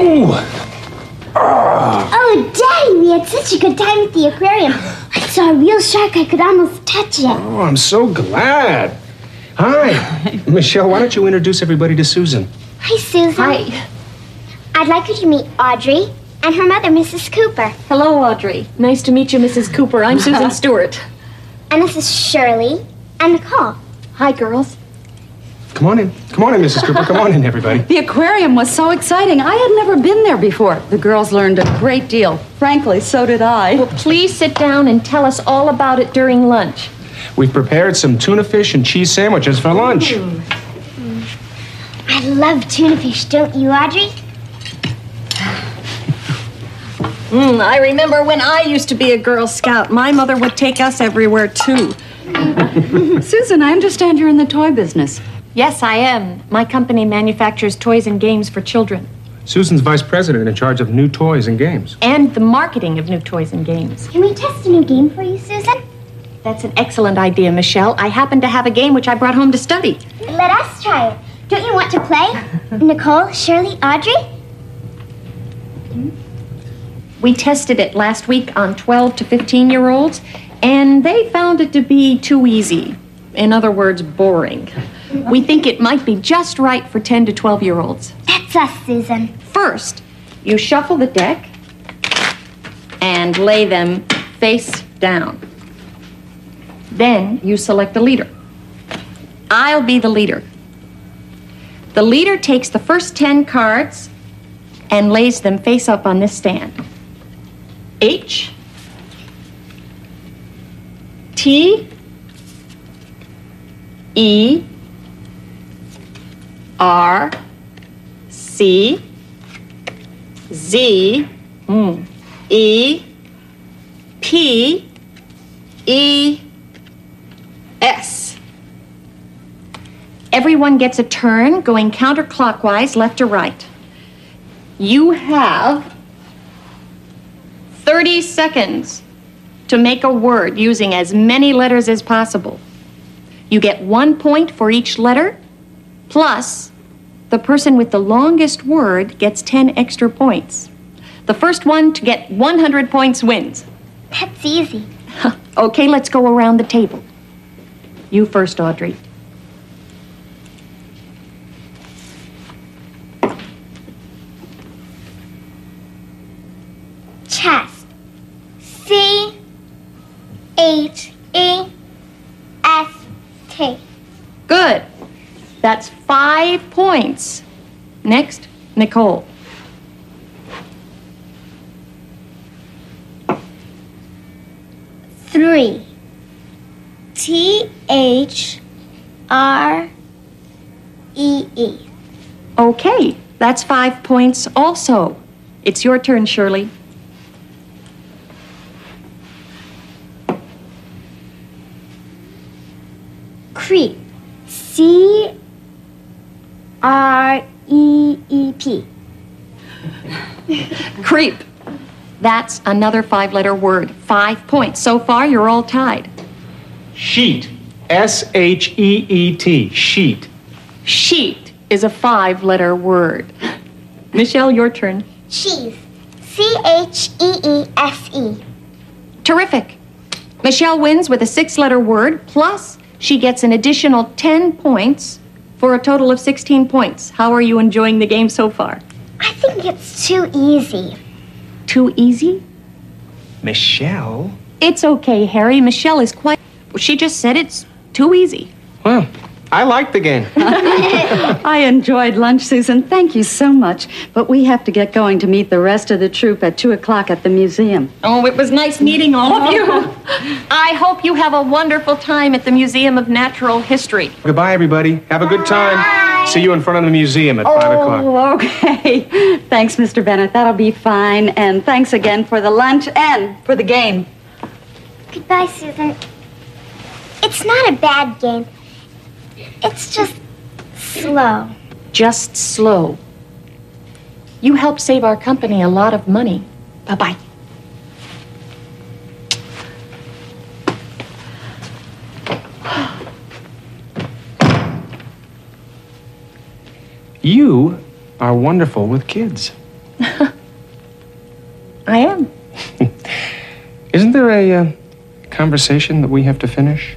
Ooh. Oh, Daddy, we had such a good time at the aquarium. I saw a real shark. I could almost touch it. Oh, I'm so glad. Hi. Michelle, why don't you introduce everybody to Susan? Hi, Susan. Hi. I'd like you to meet Audrey and her mother, Mrs. Cooper. Hello, Audrey. Nice to meet you, Mrs. Cooper. I'm Susan Stewart. And this is Shirley and Nicole. Hi, girls. Come on in. Come on in, Mrs. Cooper. Come on in, everybody. The aquarium was so exciting. I had never been there before. The girls learned a great deal. Frankly, so did I. Well, please sit down and tell us all about it during lunch. We've prepared some tuna fish and cheese sandwiches for lunch. I love tuna fish, don't you, Audrey? Mm, I remember when I used to be a Girl Scout. My mother would take us everywhere, too. Susan, I understand you're in the toy business. Yes, I am. My company manufactures toys and games for children Susan's vice president in charge of new toys and games. and the marketing of new toys and games. Can we test a new game for you, Susan? That's an excellent idea, Michelle. I happen to have a game which I brought home to study. Let us try it. Don't you want to play? Nicole, Shirley, Audrey? We tested it last week on 12 to 15 year olds, and they found it to be too easy. In other words, boring. We think it might be just right for 10 to 12 year olds. That's us, Susan. First, you shuffle the deck and lay them face down. Then you select a leader. I'll be the leader. The leader takes the first 10 cards and lays them face up on this stand. H T E R C Z mm, E P E S. Everyone gets a turn going counterclockwise, left to right. You have 30 seconds to make a word using as many letters as possible. You get one point for each letter, plus the person with the longest word gets 10 extra points. The first one to get 100 points wins. That's easy. Okay, let's go around the table. You first, Audrey. Chest. C H E S T. Good. That's five points. Next, Nicole. Three. T H R E E. Okay, that's five points also. It's your turn, Shirley. Creep. C R E E P. Creep. That's another five letter word. Five points. So far, you're all tied. Sheet. S H E E T. Sheet. Sheet is a five letter word. Michelle, your turn. Cheese. C H E E S E. Terrific. Michelle wins with a six letter word, plus she gets an additional 10 points for a total of 16 points. How are you enjoying the game so far? I think it's too easy. Too easy? Michelle? It's okay, Harry. Michelle is quite. She just said it's too easy. Well, I liked the game. I enjoyed lunch, Susan. Thank you so much. But we have to get going to meet the rest of the troop at 2 o'clock at the museum. Oh, it was nice meeting all of you. I hope you have a wonderful time at the Museum of Natural History. Goodbye, everybody. Have a good time. See you in front of the museum at 5 o'clock. Oh, okay. thanks, Mr. Bennett. That'll be fine. And thanks again for the lunch and for the game. Goodbye, Susan. It's not a bad game. It's just slow. Just slow. You helped save our company a lot of money. Bye bye. You are wonderful with kids. I am. Isn't there a uh, conversation that we have to finish?